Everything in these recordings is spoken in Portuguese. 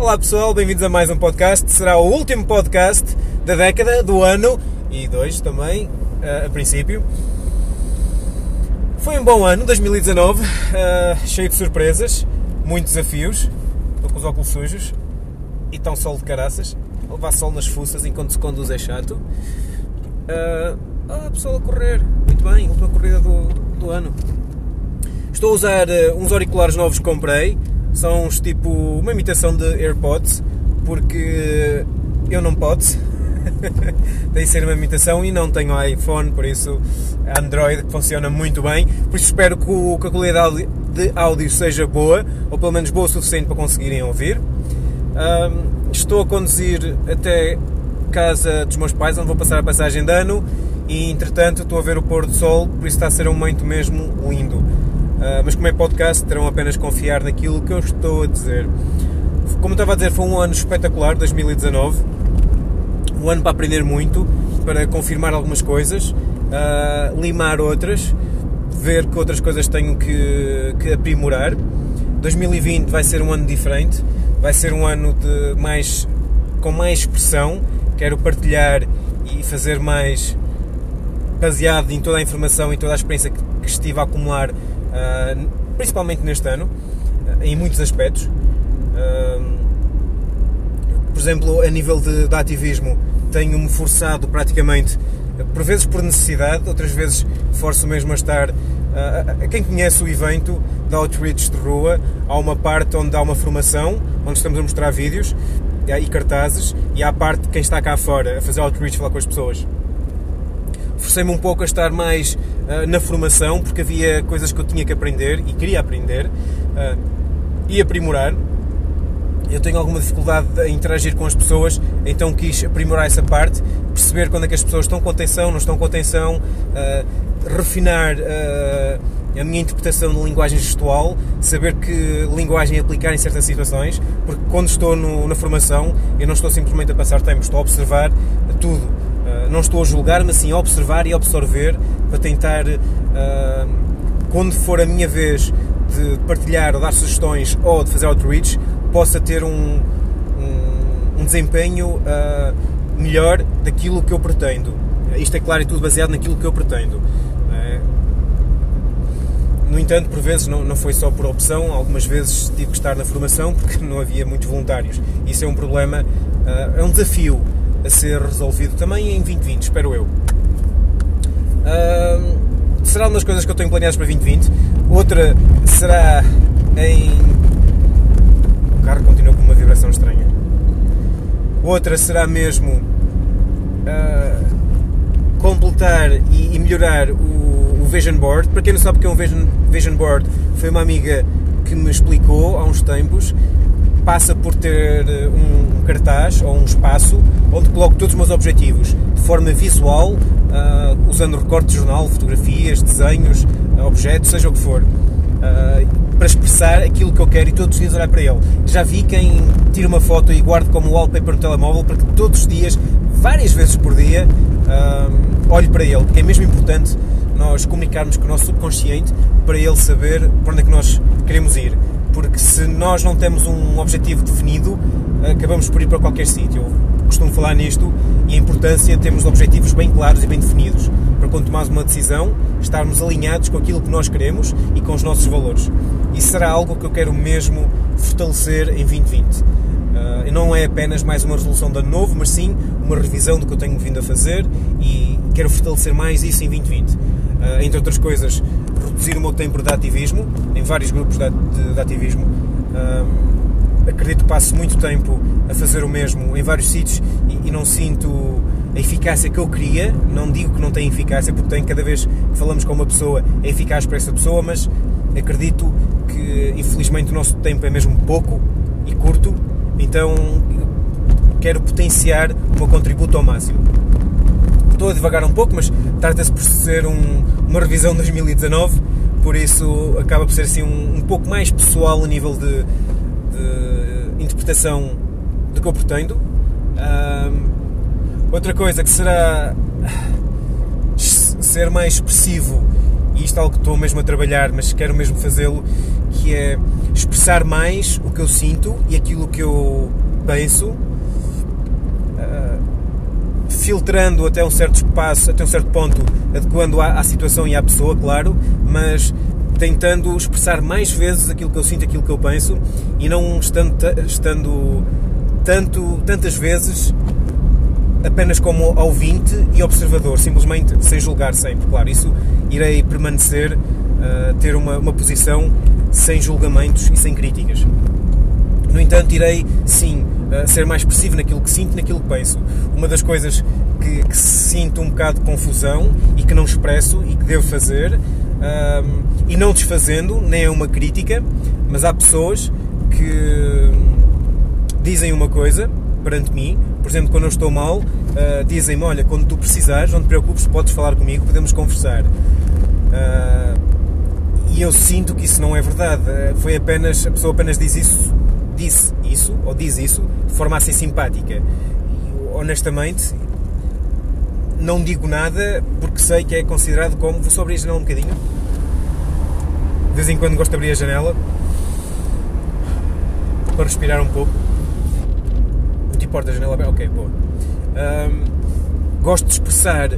Olá pessoal, bem-vindos a mais um podcast. Será o último podcast da década, do ano e dois também, uh, a princípio. Foi um bom ano, 2019, uh, cheio de surpresas, muitos desafios. Estou com os óculos sujos e tão sol de caraças. Levar sol nas fuças enquanto se conduz é chato. Uh, pessoal a correr, muito bem, última corrida do, do ano. Estou a usar uns auriculares novos que comprei, são uns tipo uma imitação de AirPods, porque eu não posso. tem de ser uma imitação e não tenho iPhone, por isso Android que funciona muito bem. Por isso espero que, o, que a qualidade de áudio seja boa, ou pelo menos boa o suficiente para conseguirem ouvir. Um, estou a conduzir até casa dos meus pais, onde vou passar a passagem de ano e entretanto estou a ver o pôr do sol, por isso está a ser um momento mesmo lindo. Uh, mas como é podcast, terão apenas confiar naquilo que eu estou a dizer. Como estava a dizer, foi um ano espetacular, 2019. Um ano para aprender muito, para confirmar algumas coisas, uh, limar outras, ver que outras coisas tenho que, que aprimorar. 2020 vai ser um ano diferente, vai ser um ano de mais, com mais expressão. Quero partilhar e fazer mais baseado em toda a informação e toda a experiência que, estive a acumular, principalmente neste ano, uh, em muitos aspectos. Uh, por exemplo, a nível de, de ativismo, tenho-me forçado praticamente, por vezes por necessidade, outras vezes forço mesmo a estar. quem conhece o evento da Outreach de Rua, há uma parte onde há uma formação, onde estamos a mostrar vídeos e cartazes, e há a parte de quem está cá fora a fazer outreach, falar com as pessoas forcei-me um pouco a estar mais uh, na formação, porque havia coisas que eu tinha que aprender e queria aprender uh, e aprimorar. Eu tenho alguma dificuldade em interagir com as pessoas, então quis aprimorar essa parte, perceber quando é que as pessoas estão com atenção, não estão com atenção, uh, refinar a minha interpretação de linguagem gestual, saber que linguagem aplicar em certas situações, porque quando estou no, na formação eu não estou simplesmente a passar tempo, estou a observar tudo não estou a julgar, mas sim a observar e absorver para tentar, uh, quando for a minha vez de partilhar ou dar sugestões ou de fazer outreach, possa ter um, um, um desempenho uh, melhor daquilo que eu pretendo. Isto é claro e tudo baseado naquilo que eu pretendo. No entanto, por vezes não, não foi só por opção, algumas vezes tive que estar na formação porque não havia muitos voluntários. Isso é um problema, é um desafio a ser resolvido também em 2020, espero eu. Uh, será uma das coisas que eu tenho planeadas para 2020. Outra será em. O carro continua com uma vibração estranha. Outra será mesmo uh, completar e, e melhorar o, o, Vision Board. Para quem não sabe o que é um Vision, Vision Board, foi uma amiga que me explicou há uns tempos passa por ter eh, um cartaz ou um espaço onde coloco todos os meus objetivos de forma visual, uh, usando recortes de jornal, fotografias, desenhos, uh, objetos, seja o que for, uh, para expressar aquilo que eu quero e todos os dias olhar para ele. Já vi quem tira uma foto e guarda como wallpaper no telemóvel para que todos os dias, várias vezes por dia, olhe para ele, porque é mesmo importante nós comunicarmos com o nosso subconsciente para ele saber para onde é que nós queremos ir porque se nós não temos um objetivo definido, acabamos por ir para qualquer sítio. Eu costumo falar nisto e a importância de termos objetivos bem claros e bem definidos, para quando tomarmos uma decisão, estarmos alinhados com aquilo que nós queremos e com os nossos valores. Isso será algo que eu quero mesmo fortalecer em 2020. Uh, não é apenas mais uma resolução de ano novo, mas sim uma revisão do que eu tenho vindo a fazer e quero fortalecer mais isso em 2020. Uh, entre outras coisas, reduzir o meu tempo de ativismo em vários grupos de, de, de ativismo. Um, acredito que passo muito tempo a fazer o mesmo em vários sítios e, e, não sinto a eficácia que eu queria. Não digo que não tem eficácia, porque tem cada vez que falamos com uma pessoa é eficaz para essa pessoa, mas acredito que infelizmente o nosso tempo é mesmo pouco e curto, então quero potenciar o meu contributo ao máximo estou a devagar um pouco, mas trata-se por ser um, uma revisão de 2019, por isso acaba por ser assim um, um pouco mais pessoal a nível de, de interpretação do que eu pretendo. Um, outra coisa que será ser mais expressivo, e isto é algo que estou mesmo a trabalhar, mas quero mesmo fazê-lo, que é expressar mais o que eu sinto e aquilo que eu penso, uh, filtrando até um certo espaço, até um certo ponto, adequando à, à situação e à pessoa, claro, mas tentando expressar mais vezes aquilo que eu sinto, aquilo que eu penso e não estando, estando tanto, tantas vezes apenas como ouvinte e observador, simplesmente sem julgar sempre. Claro, isso irei permanecer, uh, ter uma, uma posição sem julgamentos e sem críticas. No entanto, irei sim uh, ser mais expressivo naquilo que sinto, naquilo que penso. Uma das coisas que, que sinto um bocado de confusão e que não expresso e que devo fazer, uh, e não desfazendo, nem é uma crítica, mas há pessoas que dizem uma coisa perante mim, por exemplo, quando eu estou mal, uh, dizem-me: Olha, quando tu precisares, não te preocupes, podes falar comigo, podemos conversar. Uh, e eu sinto que isso não é verdade. Foi apenas, a pessoa apenas diz isso, disse isso, ou diz isso, de forma assim simpática. E, honestamente, não digo nada porque sei que é considerado como. Vou só abrir a janela um bocadinho. De vez em quando gosto de abrir a janela para respirar um pouco porta, a janela aberta, ok, boa. Um, gosto de expressar,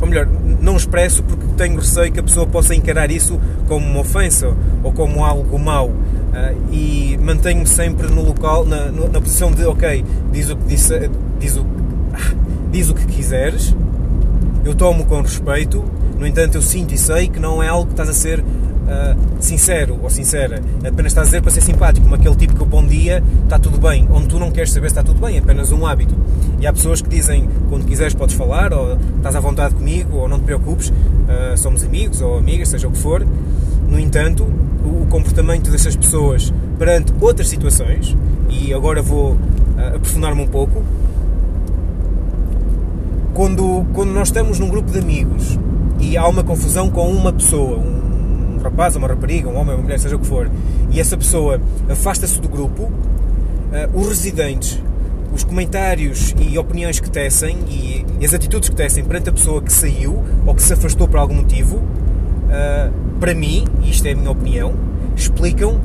ou melhor, não expresso porque tenho receio que a pessoa possa encarar isso como uma ofensa ou como algo mau. Uh, e mantenho-me sempre no local, na, na, posição de, ok, diz o que, disse, diz o, diz o que quiseres, eu tomo com respeito, no entanto eu sinto e sei que não é algo que estás a ser uh, sincero ou sincera, apenas estás a dizer para ser simpático, como aquele tipo que bom dia está tudo bem, onde tu não queres saber se está tudo bem, é apenas um hábito. E há pessoas que dizem quando quiseres podes falar, ou estás à vontade comigo, ou não te preocupes, uh, somos amigos ou amigas, seja o que for. No entanto, o comportamento dessas pessoas perante outras situações, e agora vou uh, aprofundar-me um pouco, quando, quando nós estamos num grupo de amigos e há uma confusão com uma pessoa, um, rapaz, uma rapariga, um homem, uma mulher, seja o que for, e essa pessoa afasta-se do grupo, uh, os residentes, os comentários e opiniões que tecem e, as atitudes que tecem perante a pessoa que saiu ou que se afastou por algum motivo, uh, para mim, e isto é a minha opinião, explicam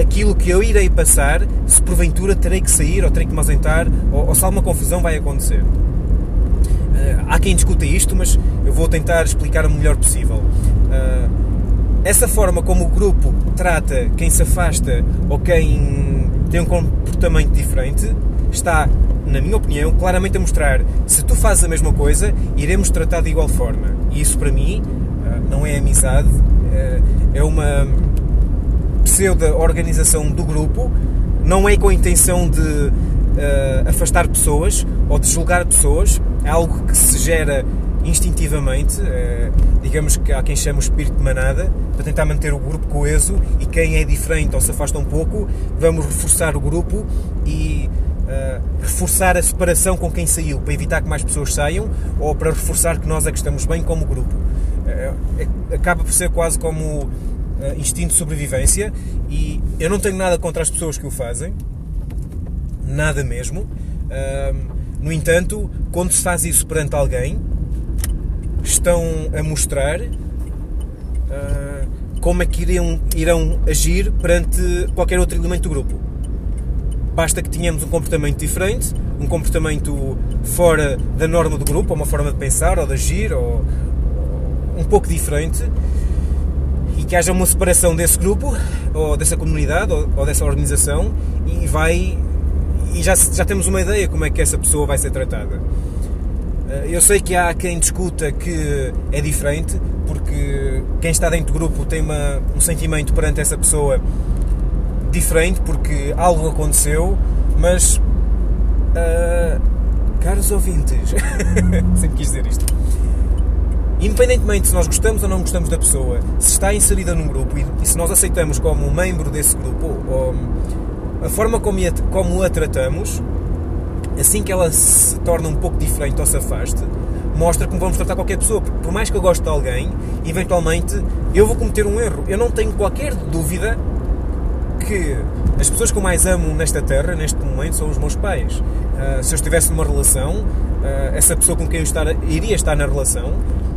aquilo que eu irei passar se porventura terei que sair ou terei que me ausentar ou, ou se alguma confusão vai acontecer. Uh, há quem discuta isto, mas eu vou tentar explicar o melhor possível. Uh, essa forma como o grupo trata quem se afasta ou quem tem um comportamento diferente está, na minha opinião, claramente a mostrar se tu fazes a mesma coisa, iremos tratar de igual forma. E isso para mim ah, não é amizade, é uma pseudo-organização do grupo, não é com a intenção de ah, afastar pessoas ou de julgar pessoas, é algo que se gera instintivamente, eh, digamos que há quem chama o espírito de manada, para tentar manter o grupo coeso. E quem é diferente ou se afasta um pouco, vamos reforçar o grupo e uh, reforçar a separação com quem saiu, para evitar que mais pessoas saiam ou para reforçar que nós é que estamos bem como grupo. Uh, acaba por ser quase como uh, instinto de sobrevivência e eu não tenho nada contra as pessoas que o fazem, nada mesmo. no entanto, quando se faz isso perante alguém, estão a mostrar como é que irão, irão agir perante qualquer outro elemento do grupo. Basta que tenhamos um comportamento diferente, um comportamento fora da norma do grupo, ou uma forma de pensar ou de agir, ou, um pouco diferente, e que haja uma separação desse grupo, ou dessa comunidade, ou, ou dessa organização, e vai. E já, já temos uma ideia como é que essa pessoa vai ser tratada. Eh, eu sei que há quem discuta que é diferente, porque quem está dentro do grupo tem uma, um sentimento perante essa pessoa diferente, porque algo aconteceu, mas. Uh, caros ouvintes, sempre quis dizer isto. Independentemente se nós gostamos ou não gostamos da pessoa, se está inserida num grupo e, e se nós aceitamos como membro desse grupo, ou, a forma como a, como a tratamos assim que ela se torna um pouco diferente ou se afaste, mostra como vamos tratar qualquer pessoa. Por mais que eu goste de alguém, eventualmente eu vou cometer um erro. Eu não tenho qualquer dúvida que as pessoas que eu mais amo nesta terra, neste momento, são os meus pais. Uh, se eu estivesse numa relação, uh, essa pessoa com quem eu estar, iria estar na relação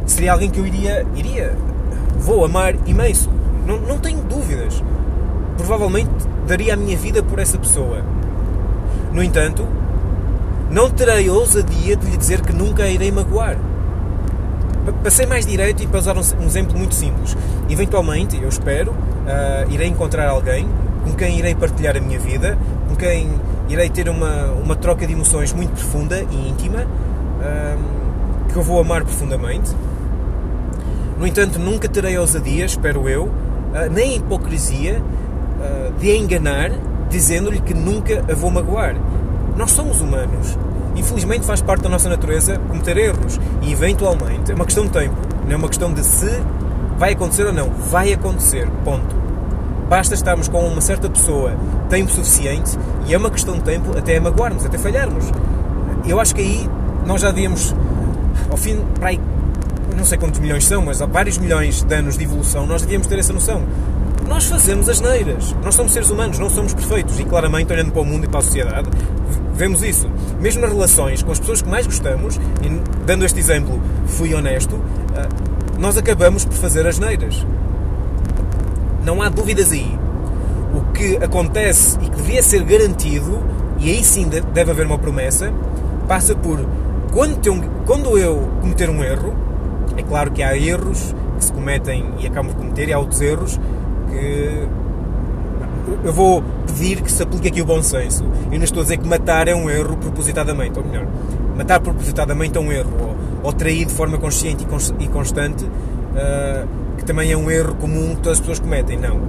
seria alguém que eu iria, iria, vou amar imenso. Não, não tenho dúvidas. provavelmente daria a minha vida por essa pessoa. No entanto, não terei ousadia de lhe dizer que nunca a irei magoar. Para ser mais direito e para usar um exemplo muito simples, eventualmente, eu espero, uh, irei encontrar alguém com quem irei partilhar a minha vida, com quem irei ter uma, uma troca de emoções muito profunda e íntima, que eu vou amar profundamente. No entanto, nunca terei ousadia, espero eu, uh, nem hipocrisia de a enganar, dizendo-lhe que nunca a vou magoar. Nós somos humanos infelizmente faz parte da nossa natureza cometer erros e eventualmente é uma questão de tempo, não é uma questão de se vai acontecer ou não, vai acontecer, ponto. Basta estarmos com uma certa pessoa tempo suficiente e é uma questão de tempo até magoarmos, até falharmos. Eu acho que aí nós já devíamos, ao fim, para aí, não sei quantos milhões são, mas há vários milhões de anos de evolução, nós devíamos ter essa noção. Nós fazemos as neiras. Nós somos seres humanos, não somos perfeitos. E claramente, olhando para o mundo e para a sociedade, vemos isso. Mesmo nas relações com as pessoas que mais gostamos, e dando este exemplo, fui honesto, ah, nós acabamos por fazer as neiras. Não há dúvidas aí. O que acontece e que devia ser garantido, e aí sim deve haver uma promessa, passa por quando, eu cometer um erro, é claro que há erros que se cometem e acabam de cometer, e há outros erros que eu vou pedir que se aplique aqui o bom senso. Eu não estou a dizer que matar é um erro propositadamente, ou melhor, matar propositadamente é um erro, ou, ou trair de forma consciente e constante, uh, que também é um erro comum que todas as pessoas cometem. Não.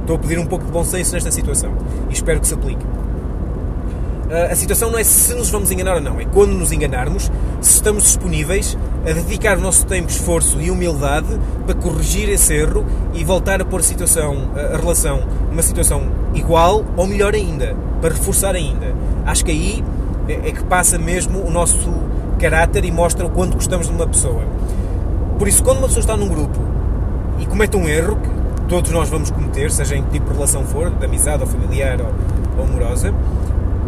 Estou a pedir um pouco de bom senso nesta situação e espero que se aplique. Uh, a situação não é se nos vamos enganar ou não, é quando nos enganarmos, se estamos disponíveis a dedicar o nosso tempo, esforço e humildade para corrigir esse erro e voltar a pôr a situação, a relação numa situação igual ou melhor ainda, para reforçar ainda. Acho que aí é, é que passa mesmo o nosso caráter e mostra o quanto gostamos de uma pessoa. Por isso, quando uma pessoa está num grupo e comete um erro, que todos nós vamos cometer, seja em que tipo de relação for, de amizade ou familiar ou, ou amorosa,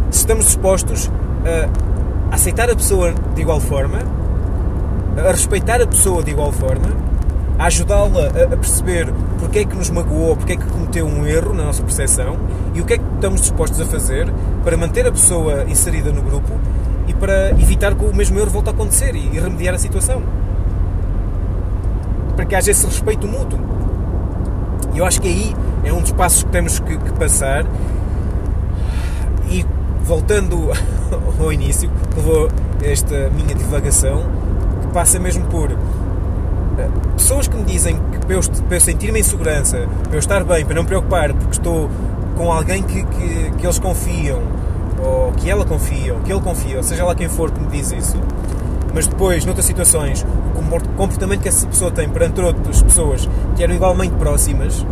se estamos dispostos a aceitar a pessoa de igual forma, a respeitar a pessoa de igual forma, a ajudá-la a, perceber porque é que nos magoou, porque é que cometeu um erro na nossa percepção e o que é que estamos dispostos a fazer para manter a pessoa inserida no grupo e para evitar que o mesmo erro volte a acontecer e remediar a situação. Para que haja esse respeito mútuo. E eu acho que aí é um dos passos que temos que, que passar. E voltando ao início, que levou esta minha divagação, passa mesmo por eh, pessoas que me dizem que para eu, para eu sentir-me em segurança, para eu estar bem, para não me preocupar, porque estou com alguém que, que, que, eles confiam, ou que ela confia, ou que ele confia, ou seja lá quem for que me diz isso, mas depois, noutras situações, comportamento que essa pessoa tem perante outras pessoas que eram igualmente próximas,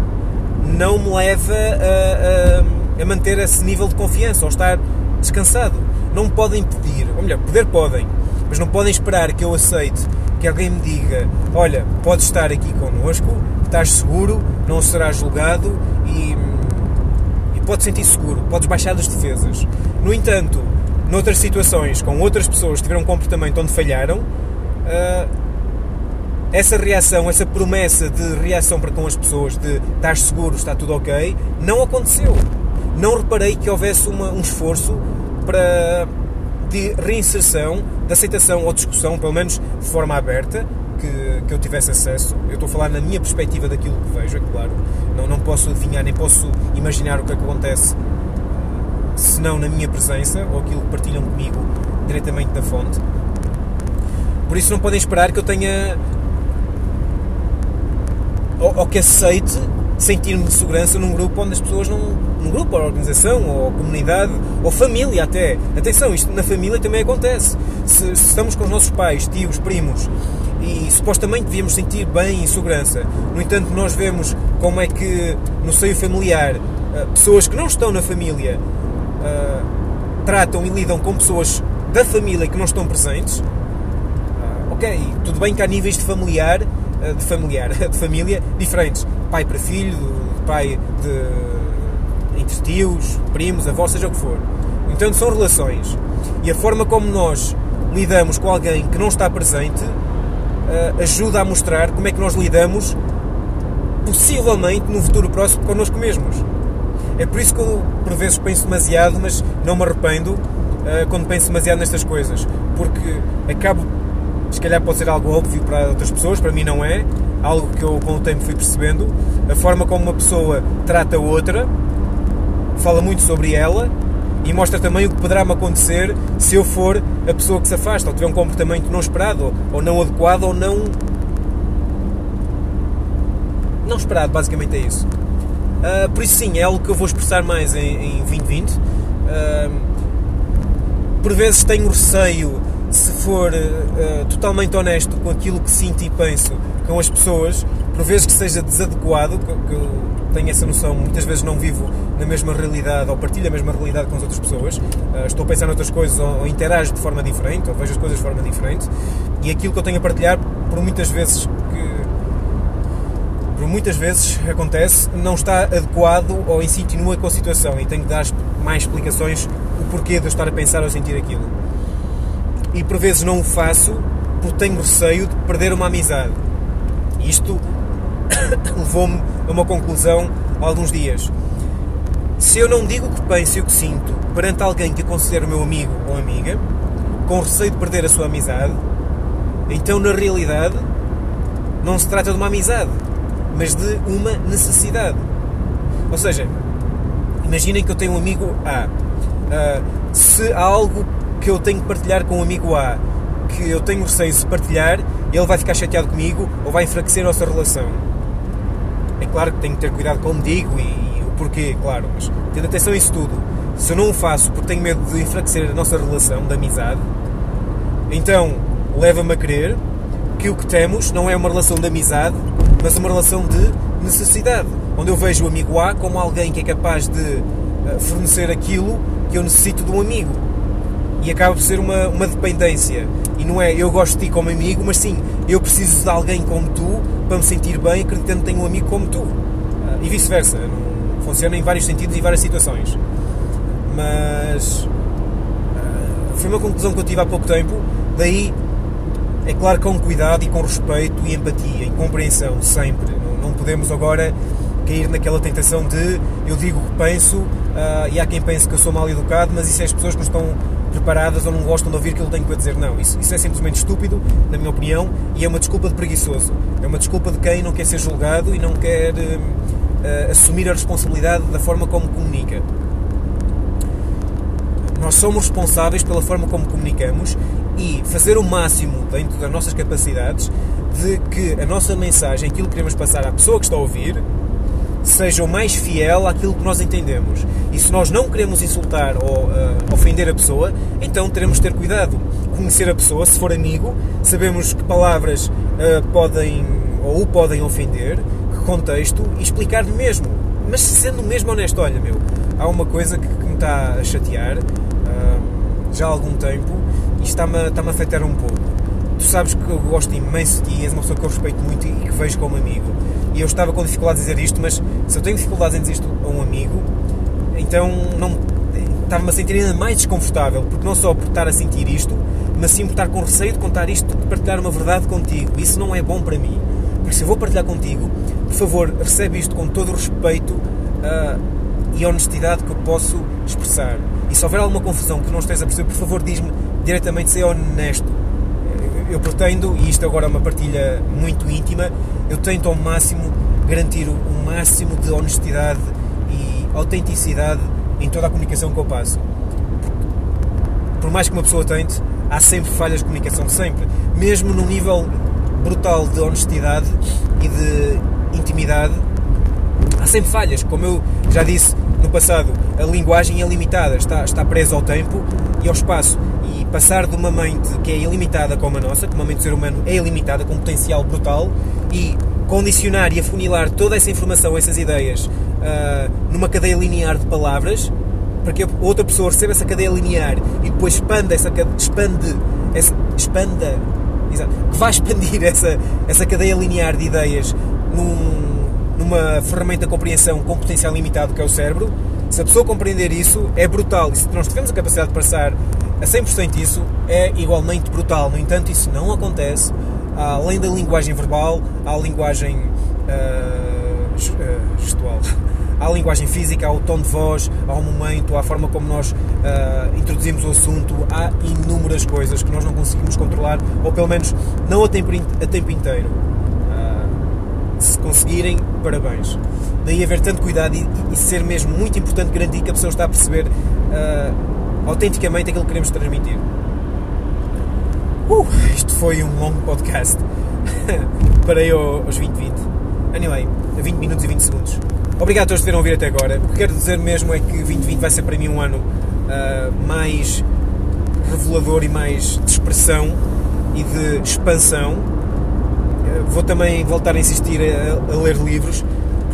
não me leva a, a, a manter esse nível de confiança, ou estar descansado. Não podem pedir, ou melhor, poder podem, mas não podem esperar que eu aceite que alguém me diga: Olha, podes estar aqui connosco, estás seguro, não serás julgado e, e podes sentir seguro, podes baixar das defesas. No entanto, noutras situações, com outras pessoas que tiveram um comportamento onde falharam, uh, essa reação, essa promessa de reação para com as pessoas, de estar seguro, está tudo ok, não aconteceu. Não reparei que houvesse uma, um esforço para de reinserção, de aceitação ou discussão, pelo menos de forma aberta, que, que eu tivesse acesso. Eu estou a falar na minha perspectiva daquilo que vejo, é claro. Não, não posso adivinhar, nem posso imaginar o que acontece se não na minha presença ou aquilo que partilham comigo diretamente da fonte. Por isso não podem esperar que eu tenha ou, ou que aceite sentir-me de segurança num grupo onde as pessoas não. num grupo, ou organização, ou comunidade, ou família até. Atenção, isto na família também acontece. Se, se estamos com os nossos pais, tios, primos e supostamente devíamos sentir bem e segurança, no entanto, nós vemos como é que no seio familiar eh, pessoas que não estão na família uh, tratam e lidam com pessoas da família que não estão presentes. Uh, ok, tudo bem que há níveis de familiar, de familiar, de família diferentes pai para filho, pai de, entre tios, primos, avós, seja o que for. Então são relações. E a forma como nós lidamos com alguém que não está presente uh, ajuda a mostrar como é que nós lidamos, possivelmente no futuro próximo, connosco mesmos. É por isso que eu, por vezes, penso demasiado, mas não me arrependo uh, quando penso demasiado nestas coisas. Porque acabo, se calhar pode ser algo óbvio para outras pessoas, para mim não é. Algo que eu, com o tempo, fui percebendo. A forma como uma pessoa trata outra fala muito sobre ela e mostra também o que poderá me acontecer se eu for a pessoa que se afasta ou tiver um comportamento não esperado ou não adequado ou não. Não esperado, basicamente é isso. Uh, por isso, sim, é algo que eu vou expressar mais em, em 2020. Uh, ah, por vezes tenho receio, se for uh, totalmente honesto com aquilo que sinto e penso com as pessoas, por vezes que seja desadequado, que eu tenho essa noção, muitas vezes não vivo na mesma realidade ou partilho a mesma realidade com as outras pessoas, uh, estou a pensar noutras coisas ou, ou interajo de forma diferente, ou vejo as coisas de forma diferente, e aquilo que eu tenho a partilhar, por muitas vezes que por muitas vezes acontece, não está adequado ou em sintonua com a situação e tenho que dar mais explicações o porquê de eu estar a pensar ou sentir aquilo. E por vezes não o faço porque tenho receio de perder uma amizade. Isto levou-me a uma conclusão há alguns dias. Se eu não digo o que penso e o que sinto perante alguém que considero meu amigo ou amiga, com receio de perder a sua amizade, então na realidade não se trata de uma amizade, mas de uma necessidade. Ou seja, imaginem que eu tenho um amigo A. Uh, se há algo que eu tenho que partilhar com o um amigo A que eu tenho receio de partilhar, ele vai ficar chateado comigo ou vai enfraquecer a nossa relação. É claro que tenho que ter cuidado como digo e, e o porquê, claro, mas tendo atenção a isso tudo. Se eu não o faço porque tenho medo de enfraquecer a nossa relação de amizade, então leva-me a crer que o que temos não é uma relação de amizade, mas uma relação de necessidade. Onde eu vejo o amigo A como alguém que é capaz de eh, fornecer aquilo que eu necessito de um amigo. E acaba por ser uma, uma dependência. E não é eu gosto de ti como amigo, mas sim eu preciso de alguém como tu para me sentir bem, acreditando que tenho um amigo como tu. Ah, e vice-versa. Funciona em vários sentidos e várias situações. Mas ah, foi uma conclusão que eu tive há pouco tempo. Daí, é claro, com cuidado e com respeito e empatia e compreensão, sempre. Não, podemos agora cair naquela tentação de eu digo o que penso uh, e há quem pense que eu sou mal educado, mas isso é as pessoas que não estão preparadas ou não gostam de ouvir aquilo que eu tenho para dizer. Não, isso, isso é simplesmente estúpido, na minha opinião, e é uma desculpa de preguiçoso. É uma desculpa de quem não quer ser julgado e não quer uh, assumir a responsabilidade da forma como comunica. Nós somos responsáveis pela forma como comunicamos e fazer o máximo dentro das nossas capacidades de que a nossa mensagem, aquilo que queremos passar à pessoa que está a ouvir, seja o mais fiel àquilo que nós entendemos. E se nós não queremos insultar ou uh, ofender a pessoa, então teremos de ter cuidado. Conhecer a pessoa, se for amigo, sabemos que palavras uh, podem ou podem ofender, que contexto, e explicar-lhe mesmo. Mas sendo mesmo honesto, olha, meu, há uma coisa que, que me está a chatear uh, já há algum tempo e está-me está a afetar um pouco. Tu sabes que eu gosto imenso de ti, és uma pessoa que eu respeito muito e que vejo como amigo e eu estava com dificuldade em dizer isto, mas se eu tenho dificuldades em dizer isto a um amigo, então não estava-me a sentir ainda mais desconfortável, porque não só por estar a sentir isto, mas sim por estar com receio de contar isto, de partilhar uma verdade contigo. Isso não é bom para mim. Porque se eu vou partilhar contigo, por favor, recebe isto com todo o respeito uh, e honestidade que eu posso expressar. E se houver alguma confusão que não esteja a perceber, por favor, diz-me diretamente, ser honesto eu pretendo, e isto agora é uma partilha muito íntima, eu tento ao máximo garantir o, máximo de honestidade e autenticidade em toda a comunicação que eu passo. Por mais que uma pessoa tente, há sempre falhas de comunicação, sempre. Mesmo num nível brutal de honestidade e de intimidade, há sempre falhas. Como eu já disse no passado, a linguagem é limitada, está, está presa ao tempo e ao espaço passar de uma mente que é ilimitada como a nossa, como a mente do ser humano é ilimitada, com um potencial brutal, e condicionar e afunilar toda essa informação, essas ideias, uh, numa cadeia linear de palavras, para que outra pessoa receba essa cadeia linear e depois expanda essa expande, essa, expanda, exato, vai expandir essa, essa cadeia linear de ideias num, numa ferramenta de compreensão com potencial limitado que é o cérebro, se a pessoa compreender isso, é brutal. E se nós tivermos a capacidade de passar a 100% isso, é igualmente brutal. No entanto, isso não acontece. Além da linguagem verbal, há a linguagem uh, gestual. à linguagem física, ao tom de voz, ao momento, à forma como nós uh, introduzimos o assunto. Há inúmeras coisas que nós não conseguimos controlar, ou pelo menos não a tempo, a tempo inteiro. Uh, se conseguirem, parabéns. Daí haver tanto cuidado e, e, ser mesmo muito importante garantir que a pessoa está a perceber autenticamente aquilo que queremos transmitir. Uh, isto foi um longo podcast. Parei aos 2020. Anyway, a 20 minutos e 20 segundos. Obrigado a todos por terem ouvido até agora. O que quero dizer mesmo é que 2020 vai ser para mim um ano uh, mais revelador e mais de expressão e de expansão. Uh, vou também voltar a insistir a, a, ler livros.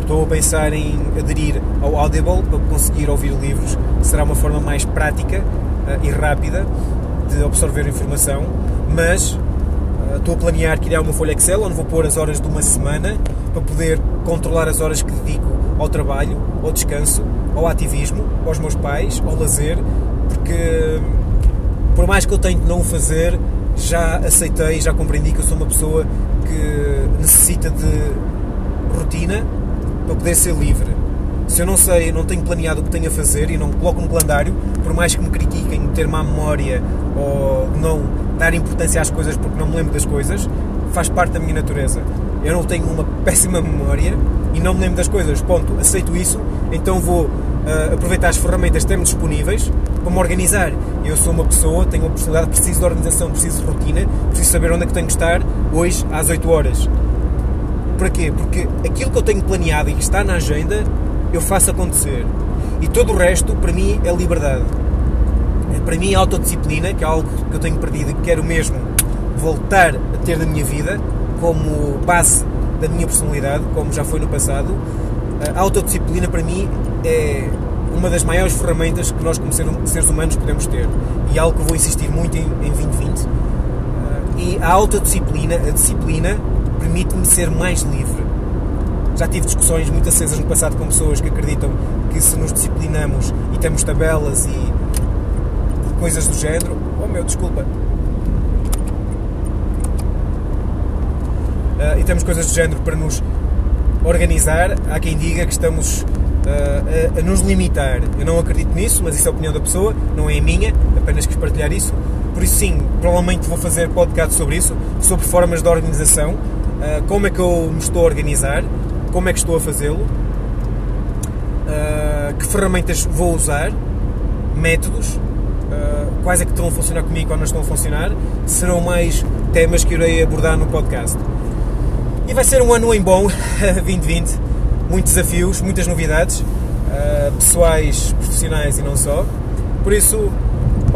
Estou a pensar em aderir ao Audible para conseguir ouvir livros. Será uma forma mais prática uh, e rápida de absorver informação, mas estou a planear criar uma folha Excel onde vou pôr as horas de uma semana para poder controlar as horas que dedico ao trabalho, ao descanso, ao ativismo, aos meus pais, ao lazer, porque por mais que eu tente não o fazer, já aceitei, já compreendi que eu sou uma pessoa que necessita de rotina para poder ser livre. Se eu não sei, não tenho planeado o que tenho a fazer e não coloco no calendário, por mais que me critiquem ter má memória ou não dar importância às coisas porque não me lembro das coisas, faz parte da minha natureza. Eu não tenho uma péssima memória e não me lembro das coisas, ponto, aceito isso, então vou uh, aproveitar as ferramentas que temos disponíveis para me organizar. Eu sou uma pessoa, tenho uma personalidade, preciso de organização, preciso de rotina, preciso saber onde é que tenho que estar hoje às 8 horas. Para? Porque aquilo que eu tenho planeado e que está na agenda, eu faço acontecer. E todo o resto, para mim, é liberdade. Para mim, é autodisciplina, que é algo que eu tenho perdido e que quero mesmo voltar a ter na minha vida como base da minha personalidade, como já foi no passado, a autodisciplina para mim é uma das maiores ferramentas que nós como seres humanos podemos ter e é algo que vou insistir muito em, em 2020 e a autodisciplina, a disciplina permite-me ser mais livre já tive discussões muito acesas no passado com pessoas que acreditam que se nos disciplinamos e temos tabelas e coisas do género oh meu, desculpa uh, e temos coisas do género para nos organizar. Há quem diga que estamos uh, a, a, nos limitar. Eu não acredito nisso, mas isso é a opinião da pessoa, não é a minha, apenas quis partilhar isso. Por isso, sim, provavelmente vou fazer podcast sobre isso, sobre formas de organização, uh, como é que eu me estou a organizar, como é que estou a fazê-lo, que ferramentas vou usar, métodos, Uh, quais é que estão a funcionar comigo ou não estão a funcionar, serão mais temas que irei abordar no podcast. E vai ser um ano em bom, 2020. Muitos desafios, muitas novidades, uh, pessoais, profissionais e não só. Por isso,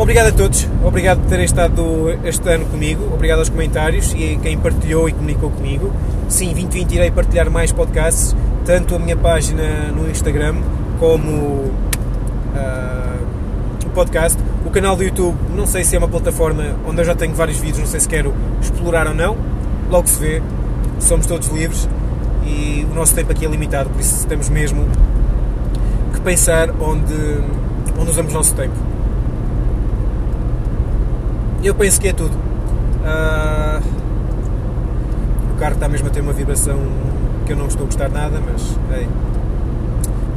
obrigado a todos, obrigado por terem estado este ano comigo, obrigado aos comentários e quem partilhou e comunicou comigo. Sim, 2020 irei partilhar mais podcasts, tanto a minha página no Instagram como uh, o podcast. O canal do YouTube, não sei se é uma plataforma onde eu já tenho vários vídeos, não sei se quero explorar ou não, logo se vê somos todos livres e o nosso tempo aqui é limitado, por isso temos mesmo que pensar onde, onde usamos o nosso tempo. Eu penso que é tudo. Uh, o carro está mesmo a ter uma vibração que eu não estou a gostar nada, mas hey,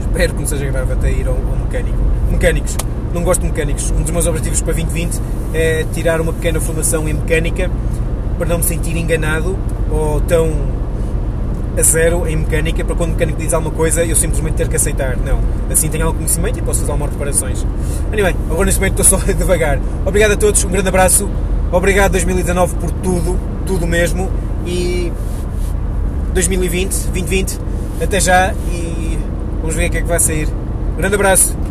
espero que não seja grave até ir ao, ao mecânico. Mecânicos, não gosto de mecânicos. Um dos meus objetivos para 2020 é tirar uma pequena formação em mecânica para não me sentir enganado ou tão a zero em mecânica para quando o mecânico diz alguma coisa eu simplesmente ter que aceitar. Não. Assim tenho algum conhecimento e posso fazer algumas reparações. Anyway, agora neste momento estou só devagar. Obrigado a todos, um grande abraço. Obrigado 2019 por tudo, tudo mesmo. E 2020, 2020, até já e vamos ver o que é que vai sair. Grande abraço.